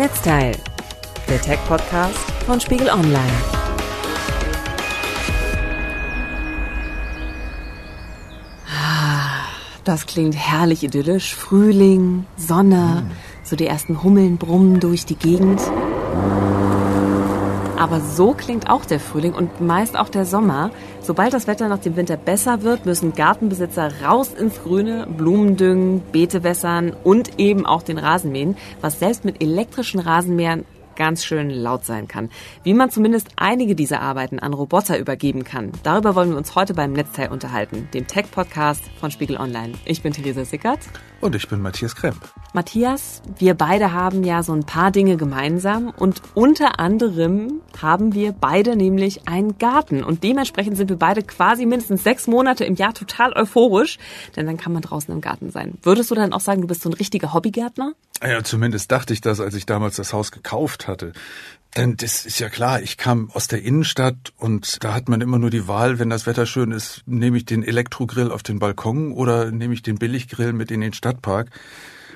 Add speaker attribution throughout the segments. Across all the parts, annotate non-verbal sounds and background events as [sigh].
Speaker 1: Netzteil, der Tech-Podcast von Spiegel Online. Ah, Das klingt herrlich idyllisch. Frühling, Sonne, so die ersten Hummeln brummen durch die Gegend. Aber so klingt auch der Frühling und meist auch der Sommer. Sobald das Wetter nach dem Winter besser wird, müssen Gartenbesitzer raus ins Grüne, Blumen düngen, Beete wässern und eben auch den Rasen mähen, was selbst mit elektrischen Rasenmähern ganz schön laut sein kann. Wie man zumindest einige dieser Arbeiten an Roboter übergeben kann, darüber wollen wir uns heute beim Netzteil unterhalten, dem Tech-Podcast von Spiegel Online. Ich bin Theresa Sickert.
Speaker 2: Und ich bin Matthias Kremp.
Speaker 1: Matthias, wir beide haben ja so ein paar Dinge gemeinsam und unter anderem haben wir beide nämlich einen Garten und dementsprechend sind wir beide quasi mindestens sechs Monate im Jahr total euphorisch, denn dann kann man draußen im Garten sein. Würdest du dann auch sagen, du bist so ein richtiger Hobbygärtner?
Speaker 2: Ja, zumindest dachte ich das, als ich damals das Haus gekauft hatte. Denn das ist ja klar, ich kam aus der Innenstadt und da hat man immer nur die Wahl, wenn das Wetter schön ist, nehme ich den Elektrogrill auf den Balkon oder nehme ich den Billiggrill mit in den Stadtpark.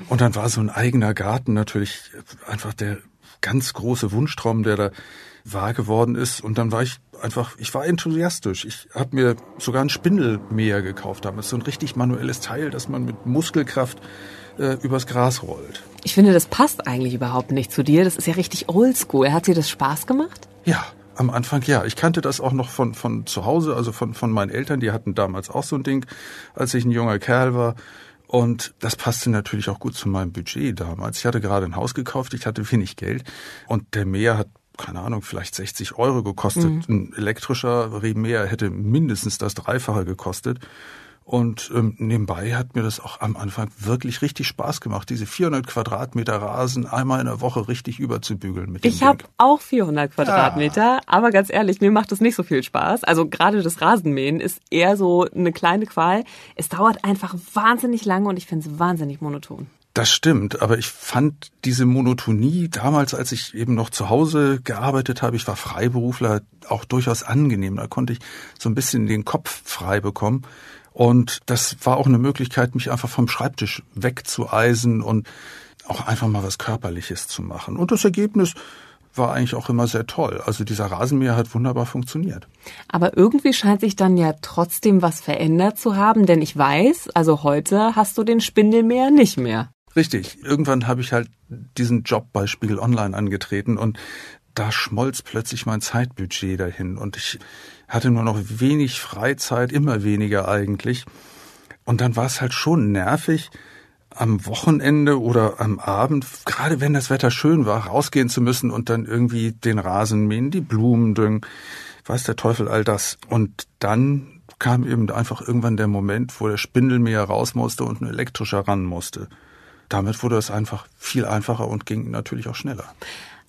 Speaker 2: Und dann war so ein eigener Garten natürlich einfach der ganz große Wunschtraum, der da wahr geworden ist. Und dann war ich einfach, ich war enthusiastisch. Ich habe mir sogar ein Spindelmäher gekauft damals, so ein richtig manuelles Teil, das man mit Muskelkraft äh, übers Gras rollt.
Speaker 1: Ich finde, das passt eigentlich überhaupt nicht zu dir. Das ist ja richtig oldschool. Hat dir das Spaß gemacht?
Speaker 2: Ja, am Anfang ja. Ich kannte das auch noch von, von zu Hause, also von, von meinen Eltern. Die hatten damals auch so ein Ding, als ich ein junger Kerl war. Und das passte natürlich auch gut zu meinem Budget damals. Ich hatte gerade ein Haus gekauft, ich hatte wenig Geld. Und der Meer hat, keine Ahnung, vielleicht 60 Euro gekostet. Mhm. Ein elektrischer Remäher hätte mindestens das Dreifache gekostet. Und ähm, nebenbei hat mir das auch am Anfang wirklich richtig Spaß gemacht, diese 400 Quadratmeter Rasen einmal in der Woche richtig überzubügeln. Mit dem
Speaker 1: ich habe auch 400 Quadratmeter, ja. aber ganz ehrlich, mir macht das nicht so viel Spaß. Also gerade das Rasenmähen ist eher so eine kleine Qual. Es dauert einfach wahnsinnig lange und ich finde es wahnsinnig monoton.
Speaker 2: Das stimmt, aber ich fand diese Monotonie damals, als ich eben noch zu Hause gearbeitet habe, ich war Freiberufler, auch durchaus angenehm. Da konnte ich so ein bisschen den Kopf frei bekommen. Und das war auch eine Möglichkeit, mich einfach vom Schreibtisch wegzueisen und auch einfach mal was Körperliches zu machen. Und das Ergebnis war eigentlich auch immer sehr toll. Also dieser Rasenmäher hat wunderbar funktioniert.
Speaker 1: Aber irgendwie scheint sich dann ja trotzdem was verändert zu haben, denn ich weiß, also heute hast du den Spindelmäher nicht mehr.
Speaker 2: Richtig. Irgendwann habe ich halt diesen Job bei Spiegel Online angetreten und da schmolz plötzlich mein Zeitbudget dahin und ich hatte nur noch wenig Freizeit, immer weniger eigentlich. Und dann war es halt schon nervig, am Wochenende oder am Abend, gerade wenn das Wetter schön war, rausgehen zu müssen und dann irgendwie den Rasen mähen, die Blumen düngen, weiß der Teufel all das. Und dann kam eben einfach irgendwann der Moment, wo der Spindelmäher raus musste und ein elektrischer ran musste. Damit wurde es einfach viel einfacher und ging natürlich auch schneller.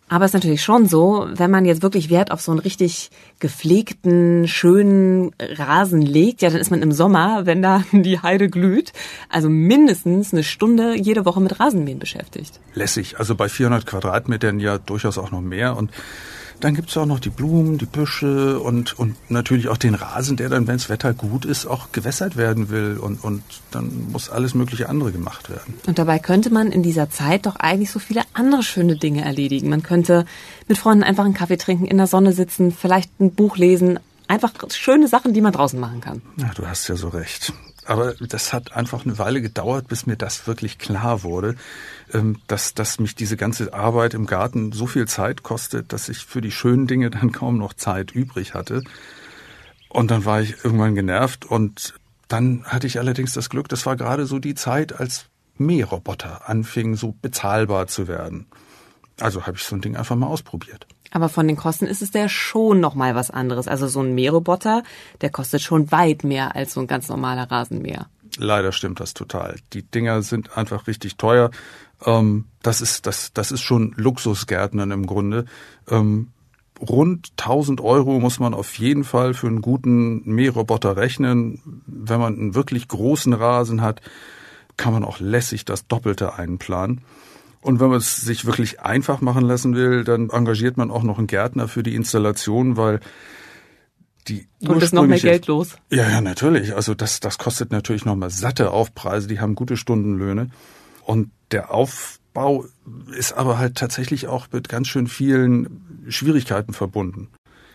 Speaker 1: Aber es ist natürlich schon so, wenn man jetzt wirklich Wert auf so einen richtig gepflegten, schönen Rasen legt, ja, dann ist man im Sommer, wenn da [laughs] die Heide glüht, also mindestens eine Stunde jede Woche mit Rasenmähen beschäftigt.
Speaker 2: Lässig, also bei 400 Quadratmetern ja durchaus auch noch mehr und dann gibt's auch noch die Blumen, die Büsche und, und natürlich auch den Rasen, der dann, wenns Wetter gut ist, auch gewässert werden will. Und, und dann muss alles mögliche andere gemacht werden.
Speaker 1: Und dabei könnte man in dieser Zeit doch eigentlich so viele andere schöne Dinge erledigen. Man könnte mit Freunden einfach einen Kaffee trinken, in der Sonne sitzen, vielleicht ein Buch lesen. Einfach schöne Sachen, die man draußen machen kann.
Speaker 2: Ja, du hast ja so recht. Aber das hat einfach eine Weile gedauert, bis mir das wirklich klar wurde, dass, dass mich diese ganze Arbeit im Garten so viel Zeit kostet, dass ich für die schönen Dinge dann kaum noch Zeit übrig hatte. Und dann war ich irgendwann genervt und dann hatte ich allerdings das Glück, das war gerade so die Zeit, als Mähroboter anfingen, so bezahlbar zu werden. Also habe ich so ein Ding einfach mal ausprobiert.
Speaker 1: Aber von den Kosten ist es der schon noch mal was anderes. Also so ein Mähroboter, der kostet schon weit mehr als so ein ganz normaler Rasenmäher.
Speaker 2: Leider stimmt das total. Die Dinger sind einfach richtig teuer. Ähm, das ist das das ist schon Luxusgärtnern im Grunde. Ähm, rund 1000 Euro muss man auf jeden Fall für einen guten Mähroboter rechnen. Wenn man einen wirklich großen Rasen hat, kann man auch lässig das Doppelte einplanen. Und wenn man es sich wirklich einfach machen lassen will, dann engagiert man auch noch einen Gärtner für die Installation, weil die
Speaker 1: Und ist noch mehr Geld los?
Speaker 2: Ja, ja, natürlich. Also das, das kostet natürlich nochmal satte Aufpreise, die haben gute Stundenlöhne. Und der Auf Bau ist aber halt tatsächlich auch mit ganz schön vielen Schwierigkeiten verbunden.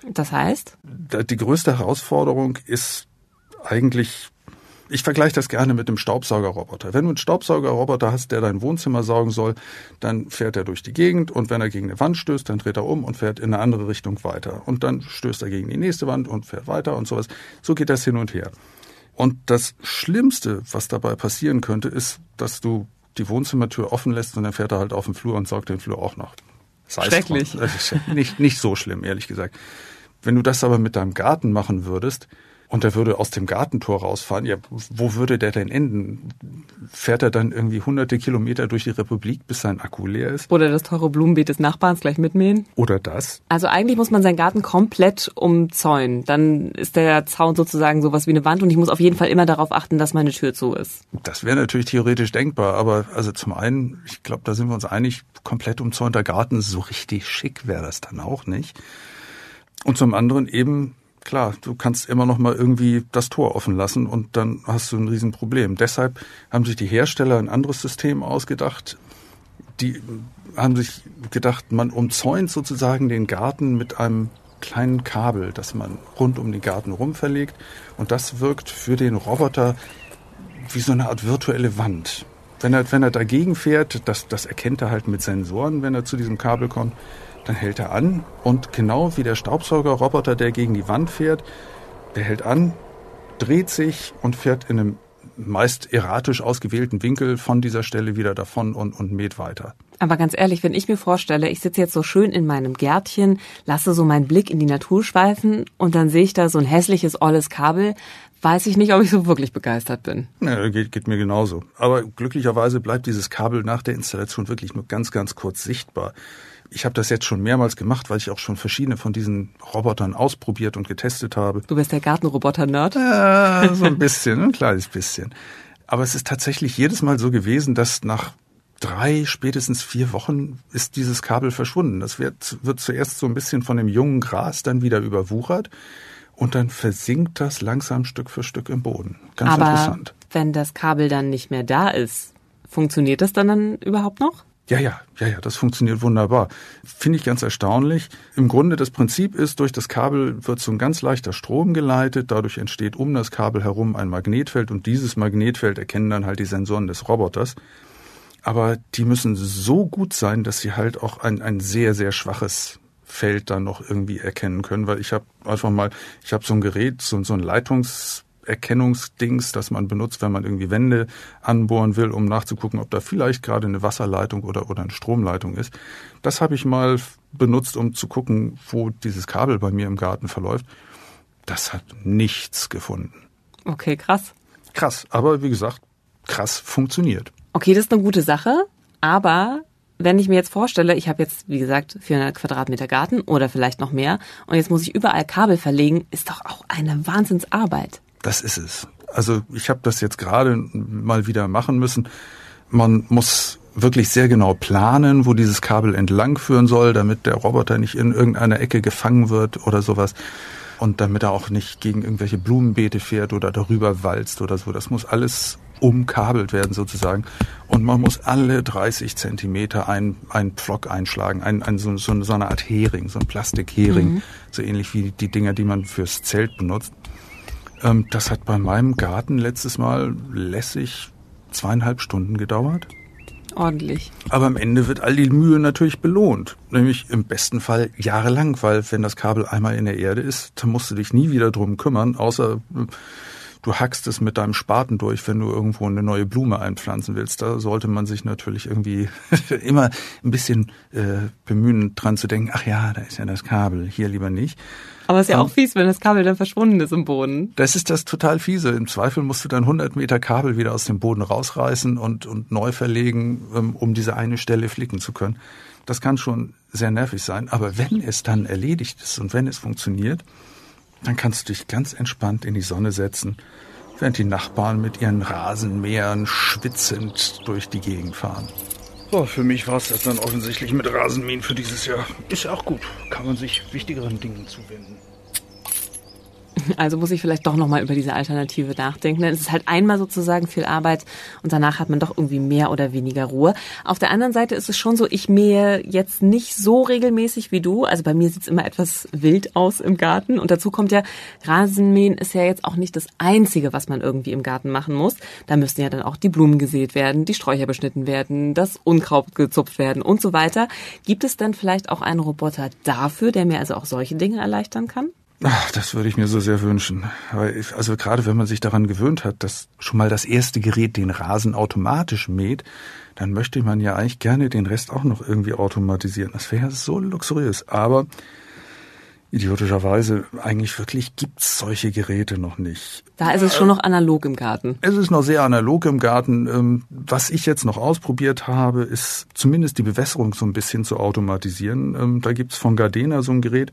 Speaker 1: Das heißt?
Speaker 2: Die größte Herausforderung ist eigentlich, ich vergleiche das gerne mit dem Staubsaugerroboter. Wenn du einen Staubsaugerroboter hast, der dein Wohnzimmer saugen soll, dann fährt er durch die Gegend und wenn er gegen eine Wand stößt, dann dreht er um und fährt in eine andere Richtung weiter. Und dann stößt er gegen die nächste Wand und fährt weiter und sowas. So geht das hin und her. Und das Schlimmste, was dabei passieren könnte, ist, dass du die Wohnzimmertür offen lässt und dann fährt er halt auf den Flur und saugt den Flur auch noch.
Speaker 1: Schrecklich.
Speaker 2: nicht, nicht so schlimm, ehrlich gesagt. Wenn du das aber mit deinem Garten machen würdest, und er würde aus dem Gartentor rausfahren, ja, wo würde der denn enden? Fährt er dann irgendwie hunderte Kilometer durch die Republik, bis sein Akku leer ist?
Speaker 1: Oder das teure Blumenbeet des Nachbarns gleich mitmähen?
Speaker 2: Oder das?
Speaker 1: Also eigentlich muss man seinen Garten komplett umzäunen. Dann ist der Zaun sozusagen sowas wie eine Wand und ich muss auf jeden Fall immer darauf achten, dass meine Tür zu ist.
Speaker 2: Das wäre natürlich theoretisch denkbar, aber also zum einen, ich glaube, da sind wir uns einig, komplett umzäunter Garten, so richtig schick wäre das dann auch nicht. Und zum anderen eben klar, du kannst immer noch mal irgendwie das Tor offen lassen und dann hast du ein Riesenproblem. Deshalb haben sich die Hersteller ein anderes System ausgedacht. Die haben sich gedacht, man umzäunt sozusagen den Garten mit einem kleinen Kabel, das man rund um den Garten rum verlegt. Und das wirkt für den Roboter wie so eine Art virtuelle Wand. Wenn er, wenn er dagegen fährt, das, das erkennt er halt mit Sensoren, wenn er zu diesem Kabel kommt dann hält er an und genau wie der Staubsaugerroboter, der gegen die Wand fährt, der hält an, dreht sich und fährt in einem meist erratisch ausgewählten Winkel von dieser Stelle wieder davon und, und mäht weiter.
Speaker 1: Aber ganz ehrlich, wenn ich mir vorstelle, ich sitze jetzt so schön in meinem Gärtchen, lasse so meinen Blick in die Natur schweifen und dann sehe ich da so ein hässliches, olles Kabel, weiß ich nicht, ob ich so wirklich begeistert bin.
Speaker 2: Ja, geht, geht mir genauso. Aber glücklicherweise bleibt dieses Kabel nach der Installation wirklich nur ganz, ganz kurz sichtbar ich habe das jetzt schon mehrmals gemacht, weil ich auch schon verschiedene von diesen Robotern ausprobiert und getestet habe.
Speaker 1: Du bist der Gartenroboter-Nerd?
Speaker 2: Ja, so ein bisschen, ein kleines bisschen. Aber es ist tatsächlich jedes Mal so gewesen, dass nach drei, spätestens vier Wochen ist dieses Kabel verschwunden. Das wird, wird zuerst so ein bisschen von dem jungen Gras dann wieder überwuchert und dann versinkt das langsam Stück für Stück im Boden.
Speaker 1: Ganz Aber interessant. Wenn das Kabel dann nicht mehr da ist, funktioniert das dann, dann überhaupt noch?
Speaker 2: Ja, ja, ja, ja, das funktioniert wunderbar. Finde ich ganz erstaunlich. Im Grunde das Prinzip ist, durch das Kabel wird so ein ganz leichter Strom geleitet. Dadurch entsteht um das Kabel herum ein Magnetfeld und dieses Magnetfeld erkennen dann halt die Sensoren des Roboters. Aber die müssen so gut sein, dass sie halt auch ein, ein sehr, sehr schwaches Feld dann noch irgendwie erkennen können, weil ich habe einfach mal, ich habe so ein Gerät, so, so ein Leitungs Erkennungsdings, das man benutzt, wenn man irgendwie Wände anbohren will, um nachzugucken, ob da vielleicht gerade eine Wasserleitung oder, oder eine Stromleitung ist. Das habe ich mal benutzt, um zu gucken, wo dieses Kabel bei mir im Garten verläuft. Das hat nichts gefunden.
Speaker 1: Okay, krass.
Speaker 2: Krass, aber wie gesagt, krass funktioniert.
Speaker 1: Okay, das ist eine gute Sache, aber wenn ich mir jetzt vorstelle, ich habe jetzt, wie gesagt, 400 Quadratmeter Garten oder vielleicht noch mehr und jetzt muss ich überall Kabel verlegen, ist doch auch eine Wahnsinnsarbeit.
Speaker 2: Das ist es. Also ich habe das jetzt gerade mal wieder machen müssen. Man muss wirklich sehr genau planen, wo dieses Kabel entlang führen soll, damit der Roboter nicht in irgendeiner Ecke gefangen wird oder sowas. Und damit er auch nicht gegen irgendwelche Blumenbeete fährt oder darüber walzt oder so. Das muss alles umkabelt werden sozusagen. Und man muss alle 30 Zentimeter ein, ein Pflock einschlagen, ein, ein, so, so, eine Art Hering, so ein Plastikhering, mhm. so ähnlich wie die Dinger, die man fürs Zelt benutzt. Ähm, das hat bei meinem Garten letztes Mal lässig zweieinhalb Stunden gedauert.
Speaker 1: Ordentlich.
Speaker 2: Aber am Ende wird all die Mühe natürlich belohnt. Nämlich im besten Fall jahrelang, weil wenn das Kabel einmal in der Erde ist, dann musst du dich nie wieder drum kümmern, außer du hackst es mit deinem Spaten durch, wenn du irgendwo eine neue Blume einpflanzen willst. Da sollte man sich natürlich irgendwie [laughs] immer ein bisschen äh, bemühen, dran zu denken, ach ja, da ist ja das Kabel, hier lieber nicht.
Speaker 1: Aber es ist ja auch fies, wenn das Kabel dann verschwunden ist im Boden.
Speaker 2: Das ist das total fiese. Im Zweifel musst du dann 100 Meter Kabel wieder aus dem Boden rausreißen und, und neu verlegen, ähm, um diese eine Stelle flicken zu können. Das kann schon sehr nervig sein. Aber wenn es dann erledigt ist und wenn es funktioniert, dann kannst du dich ganz entspannt in die Sonne setzen, während die Nachbarn mit ihren Rasenmähern schwitzend durch die Gegend fahren. Oh, für mich war es das dann offensichtlich mit Rasenmähen für dieses Jahr. Ist auch gut. Kann man sich wichtigeren Dingen zuwenden.
Speaker 1: Also muss ich vielleicht doch nochmal über diese Alternative nachdenken. Denn es ist halt einmal sozusagen viel Arbeit und danach hat man doch irgendwie mehr oder weniger Ruhe. Auf der anderen Seite ist es schon so, ich mähe jetzt nicht so regelmäßig wie du. Also bei mir sieht es immer etwas wild aus im Garten. Und dazu kommt ja, Rasenmähen ist ja jetzt auch nicht das Einzige, was man irgendwie im Garten machen muss. Da müssten ja dann auch die Blumen gesät werden, die Sträucher beschnitten werden, das Unkraut gezupft werden und so weiter. Gibt es dann vielleicht auch einen Roboter dafür, der mir also auch solche Dinge erleichtern kann?
Speaker 2: Ach, das würde ich mir so sehr wünschen. Also gerade wenn man sich daran gewöhnt hat, dass schon mal das erste Gerät den Rasen automatisch mäht, dann möchte man ja eigentlich gerne den Rest auch noch irgendwie automatisieren. Das wäre so luxuriös. Aber idiotischerweise eigentlich wirklich gibt's solche Geräte noch nicht.
Speaker 1: Da ist es schon noch analog im Garten.
Speaker 2: Es ist noch sehr analog im Garten. Ähm, was ich jetzt noch ausprobiert habe, ist zumindest die Bewässerung so ein bisschen zu automatisieren. Ähm, da gibt's von Gardena so ein Gerät,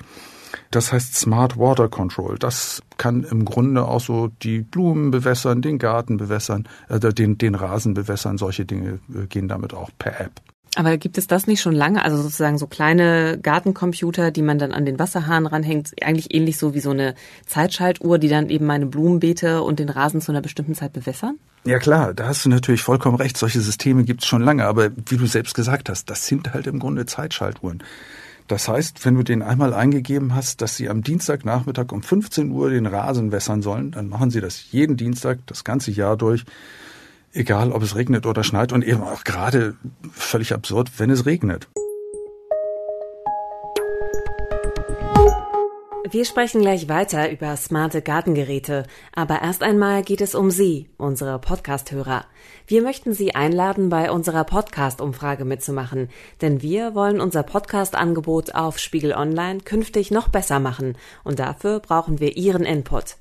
Speaker 2: das heißt Smart Water Control. Das kann im Grunde auch so die Blumen bewässern, den Garten bewässern, äh, den, den Rasen bewässern. Solche Dinge äh, gehen damit auch per App.
Speaker 1: Aber gibt es das nicht schon lange? Also sozusagen so kleine Gartencomputer, die man dann an den Wasserhahn ranhängt, eigentlich ähnlich so wie so eine Zeitschaltuhr, die dann eben meine Blumenbeete und den Rasen zu einer bestimmten Zeit bewässern?
Speaker 2: Ja klar, da hast du natürlich vollkommen recht. Solche Systeme gibt es schon lange, aber wie du selbst gesagt hast, das sind halt im Grunde Zeitschaltuhren. Das heißt, wenn du den einmal eingegeben hast, dass sie am Dienstagnachmittag um 15 Uhr den Rasen wässern sollen, dann machen sie das jeden Dienstag das ganze Jahr durch, egal ob es regnet oder schneit und eben auch gerade völlig absurd, wenn es regnet.
Speaker 1: Wir sprechen gleich weiter über smarte Gartengeräte, aber erst einmal geht es um Sie, unsere Podcasthörer. Wir möchten Sie einladen, bei unserer Podcast-Umfrage mitzumachen, denn wir wollen unser Podcast-Angebot auf Spiegel Online künftig noch besser machen und dafür brauchen wir Ihren Input.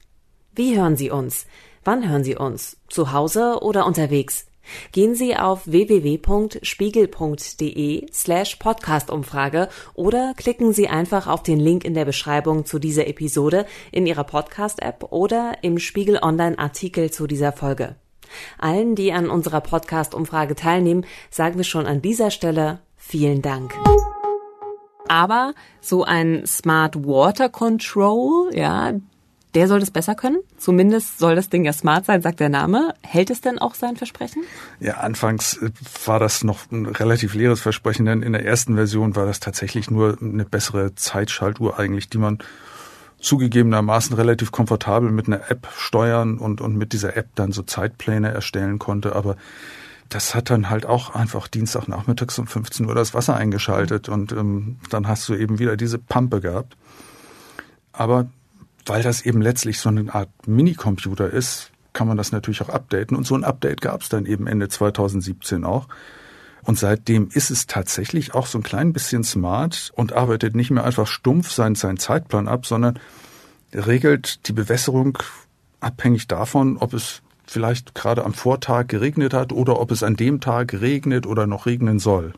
Speaker 1: Wie hören Sie uns? Wann hören Sie uns? Zu Hause oder unterwegs? Gehen Sie auf www.spiegel.de slash Podcastumfrage oder klicken Sie einfach auf den Link in der Beschreibung zu dieser Episode in Ihrer Podcast-App oder im Spiegel Online-Artikel zu dieser Folge. Allen, die an unserer Podcast-Umfrage teilnehmen, sagen wir schon an dieser Stelle vielen Dank. Aber so ein Smart Water Control, ja, der soll das besser können. Zumindest soll das Ding ja smart sein, sagt der Name. Hält es denn auch sein Versprechen?
Speaker 2: Ja, anfangs äh, war das noch ein relativ leeres Versprechen, denn in der ersten Version war das tatsächlich nur eine bessere Zeitschaltuhr eigentlich, die man zugegebenermaßen relativ komfortabel mit einer App steuern und, und mit dieser App dann so Zeitpläne erstellen konnte. Aber das hat dann halt auch einfach Dienstagnachmittags um 15 Uhr das Wasser eingeschaltet und ähm, dann hast du eben wieder diese Pampe gehabt. Aber weil das eben letztlich so eine Art Minicomputer ist, kann man das natürlich auch updaten. Und so ein Update gab es dann eben Ende 2017 auch. Und seitdem ist es tatsächlich auch so ein klein bisschen smart und arbeitet nicht mehr einfach stumpf seinen, seinen Zeitplan ab, sondern regelt die Bewässerung abhängig davon, ob es vielleicht gerade am Vortag geregnet hat oder ob es an dem Tag regnet oder noch regnen soll.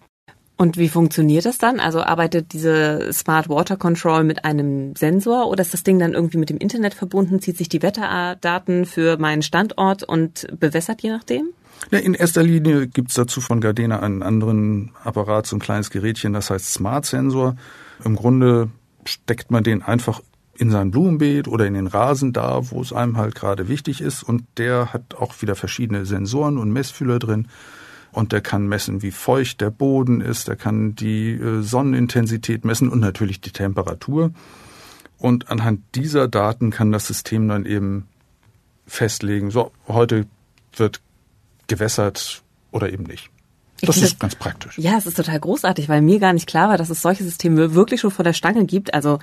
Speaker 1: Und wie funktioniert das dann? Also arbeitet diese Smart Water Control mit einem Sensor oder ist das Ding dann irgendwie mit dem Internet verbunden, zieht sich die Wetterdaten für meinen Standort und bewässert je nachdem?
Speaker 2: Ja, in erster Linie gibt's dazu von Gardena einen anderen Apparat, so ein kleines Gerätchen, das heißt Smart Sensor. Im Grunde steckt man den einfach in sein Blumenbeet oder in den Rasen da, wo es einem halt gerade wichtig ist. Und der hat auch wieder verschiedene Sensoren und Messfühler drin und der kann messen, wie feucht der Boden ist, der kann die äh, Sonnenintensität messen und natürlich die Temperatur. Und anhand dieser Daten kann das System dann eben festlegen, so, heute wird gewässert oder eben nicht. Das ist das, ganz praktisch.
Speaker 1: Ja, es ist total großartig, weil mir gar nicht klar war, dass es solche Systeme wirklich schon vor der Stange gibt. Also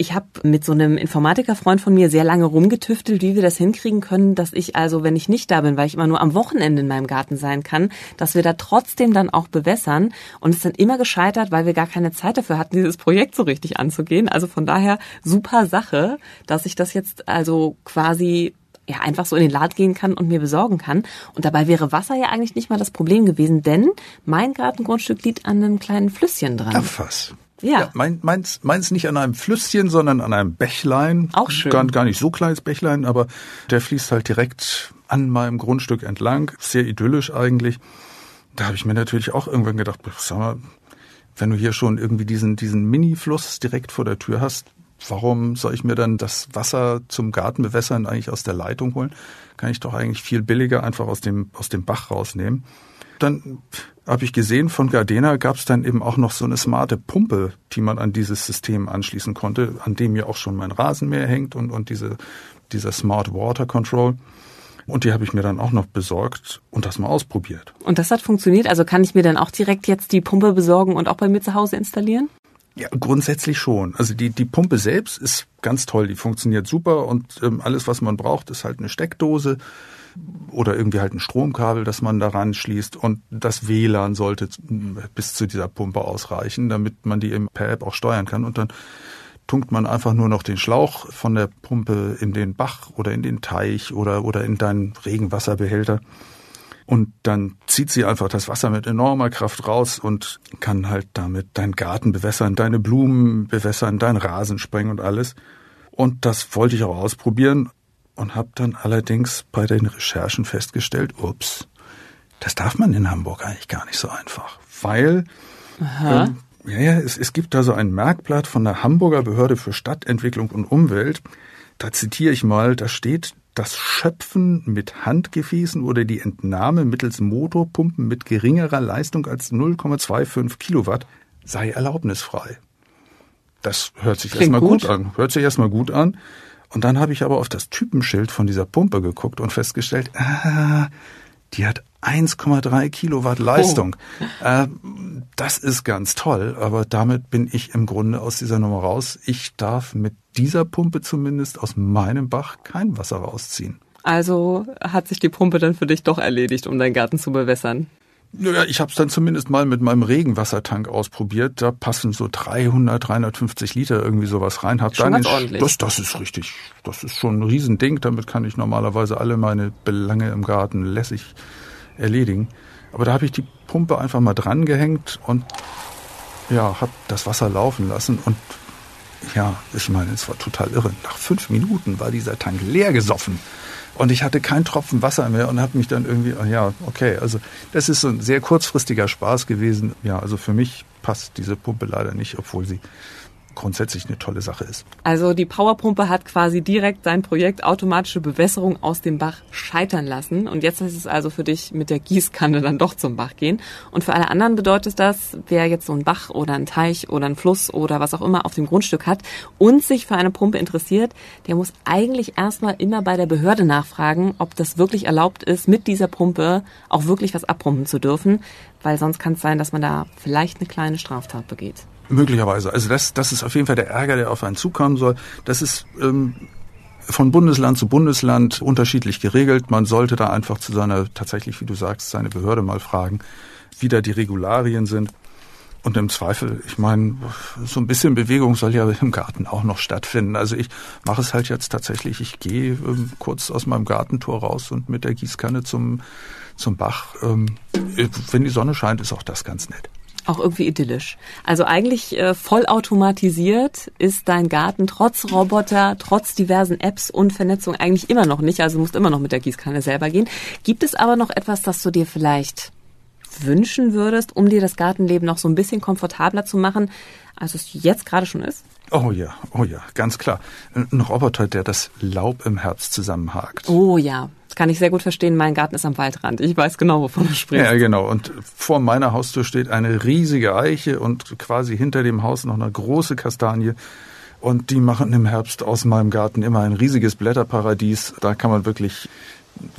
Speaker 1: ich habe mit so einem Informatikerfreund von mir sehr lange rumgetüftelt, wie wir das hinkriegen können, dass ich also, wenn ich nicht da bin, weil ich immer nur am Wochenende in meinem Garten sein kann, dass wir da trotzdem dann auch bewässern. Und es dann immer gescheitert, weil wir gar keine Zeit dafür hatten, dieses Projekt so richtig anzugehen. Also von daher super Sache, dass ich das jetzt also quasi ja, einfach so in den Laden gehen kann und mir besorgen kann. Und dabei wäre Wasser ja eigentlich nicht mal das Problem gewesen, denn mein Gartengrundstück liegt an einem kleinen Flüsschen dran.
Speaker 2: Ach was. Ja. ja mein, meins, meins nicht an einem Flüsschen, sondern an einem Bächlein.
Speaker 1: Auch schön.
Speaker 2: Gar, gar nicht so kleines Bächlein, aber der fließt halt direkt an meinem Grundstück entlang. Sehr idyllisch eigentlich. Da habe ich mir natürlich auch irgendwann gedacht, sag mal, wenn du hier schon irgendwie diesen, diesen Mini-Fluss direkt vor der Tür hast, warum soll ich mir dann das Wasser zum Gartenbewässern eigentlich aus der Leitung holen? Kann ich doch eigentlich viel billiger einfach aus dem, aus dem Bach rausnehmen. Dann habe ich gesehen, von Gardena gab es dann eben auch noch so eine smarte Pumpe, die man an dieses System anschließen konnte, an dem ja auch schon mein Rasenmäher hängt und, und diese, dieser Smart Water Control. Und die habe ich mir dann auch noch besorgt und das mal ausprobiert.
Speaker 1: Und das hat funktioniert? Also kann ich mir dann auch direkt jetzt die Pumpe besorgen und auch bei mir zu Hause installieren?
Speaker 2: Ja, grundsätzlich schon. Also die, die Pumpe selbst ist ganz toll, die funktioniert super und ähm, alles, was man braucht, ist halt eine Steckdose oder irgendwie halt ein Stromkabel, das man daran schließt und das WLAN sollte bis zu dieser Pumpe ausreichen, damit man die eben per App auch steuern kann und dann tunkt man einfach nur noch den Schlauch von der Pumpe in den Bach oder in den Teich oder, oder in deinen Regenwasserbehälter. Und dann zieht sie einfach das Wasser mit enormer Kraft raus und kann halt damit deinen Garten bewässern, deine Blumen bewässern, deinen Rasen sprengen und alles. Und das wollte ich auch ausprobieren und habe dann allerdings bei den Recherchen festgestellt, ups, das darf man in Hamburg eigentlich gar nicht so einfach, weil ähm, ja, ja, es, es gibt da so ein Merkblatt von der Hamburger Behörde für Stadtentwicklung und Umwelt. Da zitiere ich mal, da steht, das Schöpfen mit Handgefäßen oder die Entnahme mittels Motorpumpen mit geringerer Leistung als 0,25 Kilowatt sei erlaubnisfrei. Das hört sich erstmal gut. gut an. Hört sich erstmal gut an. Und dann habe ich aber auf das Typenschild von dieser Pumpe geguckt und festgestellt, ah, die hat 1,3 Kilowatt Leistung. Oh. Äh, das ist ganz toll, aber damit bin ich im Grunde aus dieser Nummer raus. Ich darf mit dieser Pumpe zumindest aus meinem Bach kein Wasser rausziehen.
Speaker 1: Also hat sich die Pumpe dann für dich doch erledigt, um deinen Garten zu bewässern?
Speaker 2: Naja, ich habe es dann zumindest mal mit meinem Regenwassertank ausprobiert. Da passen so 300, 350 Liter irgendwie sowas rein. Hab
Speaker 1: schon dann ordentlich.
Speaker 2: Das, das ist richtig. Das ist schon ein Riesending. Damit kann ich normalerweise alle meine Belange im Garten lässig erledigen. Aber da habe ich die Pumpe einfach mal dran gehängt und ja, habe das Wasser laufen lassen und ja, ich meine, es war total irre. Nach fünf Minuten war dieser Tank leer gesoffen. Und ich hatte keinen Tropfen Wasser mehr und habe mich dann irgendwie, ja, okay, also das ist so ein sehr kurzfristiger Spaß gewesen. Ja, also für mich passt diese Pumpe leider nicht, obwohl sie grundsätzlich eine tolle Sache ist.
Speaker 1: Also die Powerpumpe hat quasi direkt sein Projekt automatische Bewässerung aus dem Bach scheitern lassen. Und jetzt ist es also für dich mit der Gießkanne dann doch zum Bach gehen. Und für alle anderen bedeutet das, wer jetzt so einen Bach oder einen Teich oder einen Fluss oder was auch immer auf dem Grundstück hat und sich für eine Pumpe interessiert, der muss eigentlich erstmal immer bei der Behörde nachfragen, ob das wirklich erlaubt ist, mit dieser Pumpe auch wirklich was abpumpen zu dürfen. Weil sonst kann es sein, dass man da vielleicht eine kleine Straftat begeht.
Speaker 2: Möglicherweise. Also das, das ist auf jeden Fall der Ärger, der auf einen zukommen soll. Das ist ähm, von Bundesland zu Bundesland unterschiedlich geregelt. Man sollte da einfach zu seiner, tatsächlich, wie du sagst, seine Behörde mal fragen, wie da die Regularien sind. Und im Zweifel, ich meine, so ein bisschen Bewegung soll ja im Garten auch noch stattfinden. Also ich mache es halt jetzt tatsächlich, ich gehe ähm, kurz aus meinem Gartentor raus und mit der Gießkanne zum, zum Bach. Ähm, wenn die Sonne scheint, ist auch das ganz nett.
Speaker 1: Auch irgendwie idyllisch. Also eigentlich äh, vollautomatisiert ist dein Garten trotz Roboter, trotz diversen Apps und Vernetzung eigentlich immer noch nicht. Also du musst immer noch mit der Gießkanne selber gehen. Gibt es aber noch etwas, das du dir vielleicht wünschen würdest, um dir das Gartenleben noch so ein bisschen komfortabler zu machen, als es jetzt gerade schon ist?
Speaker 2: Oh ja, oh ja, ganz klar. Ein Roboter, der das Laub im Herbst zusammenhakt.
Speaker 1: Oh ja, das kann ich sehr gut verstehen. Mein Garten ist am Waldrand. Ich weiß genau, wovon du sprichst.
Speaker 2: Ja, genau. Und vor meiner Haustür steht eine riesige Eiche und quasi hinter dem Haus noch eine große Kastanie. Und die machen im Herbst aus meinem Garten immer ein riesiges Blätterparadies. Da kann man wirklich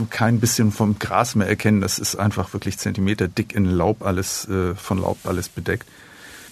Speaker 2: kein bisschen vom Gras mehr erkennen. Das ist einfach wirklich Zentimeter dick in Laub alles, äh, von Laub alles bedeckt.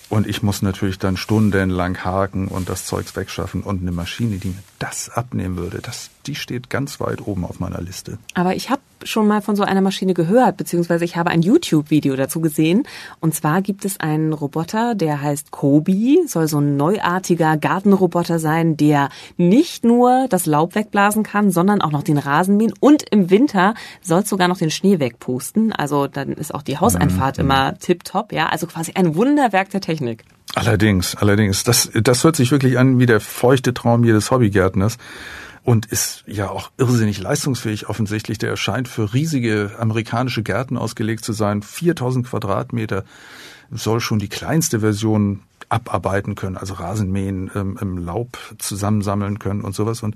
Speaker 2: Und ich muss natürlich dann stundenlang haken und das Zeugs wegschaffen. Und eine Maschine, die mir das abnehmen würde, das, die steht ganz weit oben auf meiner Liste.
Speaker 1: Aber ich habe schon mal von so einer Maschine gehört, beziehungsweise ich habe ein YouTube-Video dazu gesehen. Und zwar gibt es einen Roboter, der heißt Kobi, soll so ein neuartiger Gartenroboter sein, der nicht nur das Laub wegblasen kann, sondern auch noch den Rasen mähen und im Winter soll sogar noch den Schnee wegpusten. Also dann ist auch die Hauseinfahrt mhm. immer tipptopp, ja. Also quasi ein Wunderwerk der Technik.
Speaker 2: Allerdings, allerdings. Das, das hört sich wirklich an wie der feuchte Traum jedes Hobbygärtners. und ist ja auch irrsinnig leistungsfähig offensichtlich. Der erscheint für riesige amerikanische Gärten ausgelegt zu sein. 4000 Quadratmeter soll schon die kleinste Version abarbeiten können, also Rasenmähen, ähm, im Laub zusammensammeln können und sowas. Und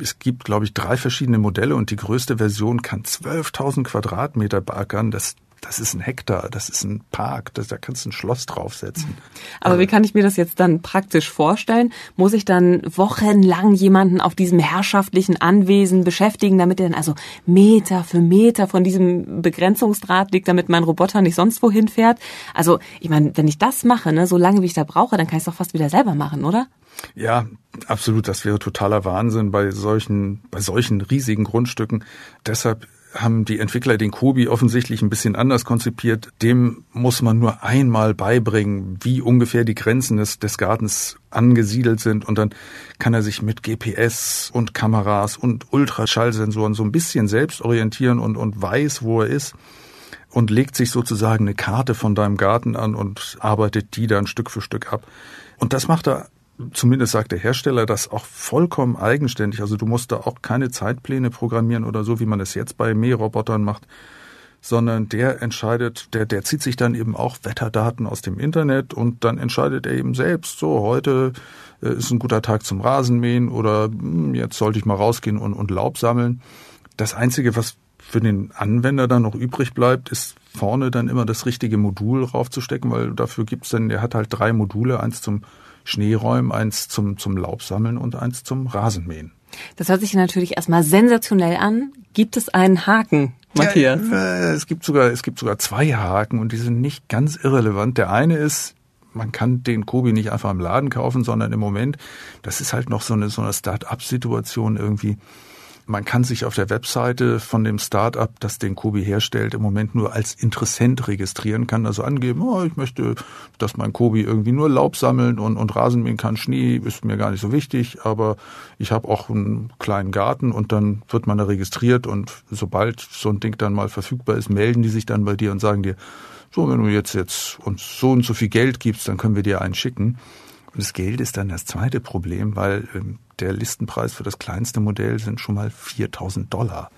Speaker 2: es gibt, glaube ich, drei verschiedene Modelle und die größte Version kann 12.000 Quadratmeter beackern. Das das ist ein Hektar, das ist ein Park, das, da kannst du ein Schloss draufsetzen.
Speaker 1: Aber also, wie kann ich mir das jetzt dann praktisch vorstellen? Muss ich dann wochenlang jemanden auf diesem herrschaftlichen Anwesen beschäftigen, damit er dann also Meter für Meter von diesem Begrenzungsdraht liegt, damit mein Roboter nicht sonst wohin fährt? Also, ich meine, wenn ich das mache, ne, so lange wie ich da brauche, dann kann ich es doch fast wieder selber machen, oder?
Speaker 2: Ja, absolut. Das wäre totaler Wahnsinn bei solchen, bei solchen riesigen Grundstücken. Deshalb haben die Entwickler den Kobi offensichtlich ein bisschen anders konzipiert. Dem muss man nur einmal beibringen, wie ungefähr die Grenzen des, des Gartens angesiedelt sind und dann kann er sich mit GPS und Kameras und Ultraschallsensoren so ein bisschen selbst orientieren und, und weiß, wo er ist und legt sich sozusagen eine Karte von deinem Garten an und arbeitet die dann Stück für Stück ab. Und das macht er zumindest sagt der Hersteller das auch vollkommen eigenständig. Also du musst da auch keine Zeitpläne programmieren oder so, wie man es jetzt bei Mährobotern macht, sondern der entscheidet, der, der zieht sich dann eben auch Wetterdaten aus dem Internet und dann entscheidet er eben selbst, so heute äh, ist ein guter Tag zum Rasenmähen oder hm, jetzt sollte ich mal rausgehen und, und Laub sammeln. Das Einzige, was für den Anwender dann noch übrig bleibt, ist vorne dann immer das richtige Modul raufzustecken, weil dafür gibt's dann, der hat halt drei Module, eins zum Schneeräumen, eins zum, zum Laubsammeln und eins zum Rasenmähen.
Speaker 1: Das hört sich natürlich erstmal sensationell an. Gibt es einen Haken, Matthias?
Speaker 2: Ja, es gibt sogar, es gibt sogar zwei Haken und die sind nicht ganz irrelevant. Der eine ist, man kann den Kobi nicht einfach im Laden kaufen, sondern im Moment, das ist halt noch so eine, so eine Start-up-Situation irgendwie man kann sich auf der Webseite von dem Start-up, das den Kobi herstellt, im Moment nur als Interessent registrieren, kann also angeben, oh, ich möchte, dass mein Kobi irgendwie nur Laub sammeln und, und Rasen mähen kann. Schnee ist mir gar nicht so wichtig, aber ich habe auch einen kleinen Garten und dann wird man da registriert und sobald so ein Ding dann mal verfügbar ist, melden die sich dann bei dir und sagen dir, so, wenn du jetzt jetzt uns so und so viel Geld gibst, dann können wir dir einen schicken. Und das Geld ist dann das zweite Problem, weil ähm, der Listenpreis für das kleinste Modell sind schon mal 4000 Dollar.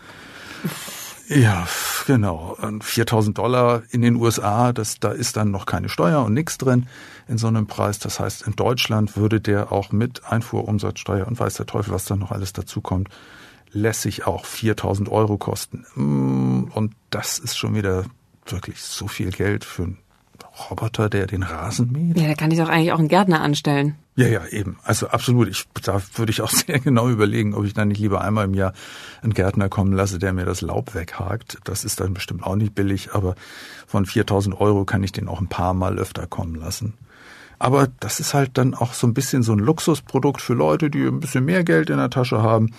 Speaker 2: Ja, genau. 4000 Dollar in den USA, das, da ist dann noch keine Steuer und nichts drin in so einem Preis. Das heißt, in Deutschland würde der auch mit Einfuhrumsatzsteuer und weiß der Teufel, was da noch alles dazu kommt, lässig auch 4000 Euro kosten. Mm, und das ist schon wieder wirklich so viel Geld für einen Roboter, der den Rasen mäht.
Speaker 1: Ja, da kann ich doch eigentlich auch einen Gärtner anstellen.
Speaker 2: Ja, ja, eben. Also absolut. Ich, da würde ich auch [laughs] sehr genau überlegen, ob ich dann nicht lieber einmal im Jahr einen Gärtner kommen lasse, der mir das Laub weghakt. Das ist dann bestimmt auch nicht billig, aber von 4000 Euro kann ich den auch ein paar Mal öfter kommen lassen. Aber das ist halt dann auch so ein bisschen so ein Luxusprodukt für Leute, die ein bisschen mehr Geld in der Tasche haben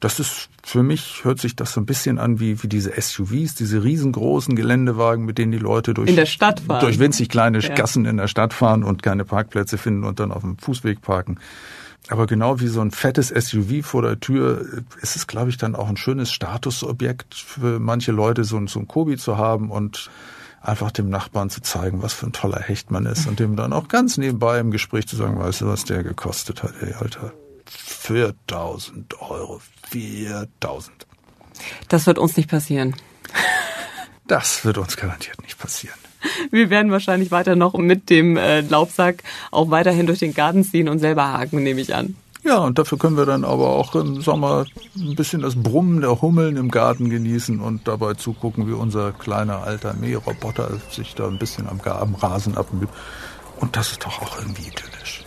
Speaker 2: das ist für mich hört sich das so ein bisschen an wie, wie diese SUVs, diese riesengroßen Geländewagen, mit denen die Leute durch,
Speaker 1: in der Stadt fahren.
Speaker 2: durch winzig kleine ja. Gassen in der Stadt fahren und keine Parkplätze finden und dann auf dem Fußweg parken. Aber genau wie so ein fettes SUV vor der Tür ist es, glaube ich, dann auch ein schönes Statusobjekt für manche Leute, so ein, so ein Kobi zu haben und einfach dem Nachbarn zu zeigen, was für ein toller Hecht man ist und dem dann auch ganz nebenbei im Gespräch zu sagen, weißt du, was der gekostet hat, ey, Alter. 4000 Euro. 4000.
Speaker 1: Das wird uns nicht passieren.
Speaker 2: Das wird uns garantiert nicht passieren.
Speaker 1: Wir werden wahrscheinlich weiter noch mit dem äh, Laubsack auch weiterhin durch den Garten ziehen und selber haken, nehme ich an.
Speaker 2: Ja, und dafür können wir dann aber auch im Sommer ein bisschen das Brummen der Hummeln im Garten genießen und dabei zugucken, wie unser kleiner alter Mähroboter sich da ein bisschen am, am Rasen abmüht. Und das ist doch auch irgendwie idyllisch.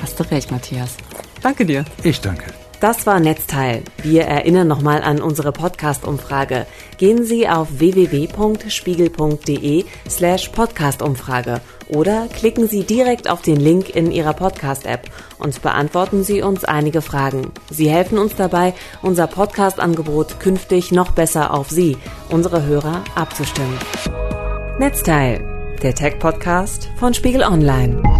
Speaker 1: Hast du recht, Matthias. Danke dir.
Speaker 2: Ich danke.
Speaker 1: Das war Netzteil. Wir erinnern nochmal an unsere Podcast-Umfrage. Gehen Sie auf www.spiegel.de slash Podcast-Umfrage oder klicken Sie direkt auf den Link in Ihrer Podcast-App und beantworten Sie uns einige Fragen. Sie helfen uns dabei, unser Podcast-Angebot künftig noch besser auf Sie, unsere Hörer, abzustimmen. Netzteil, der Tech-Podcast von Spiegel Online.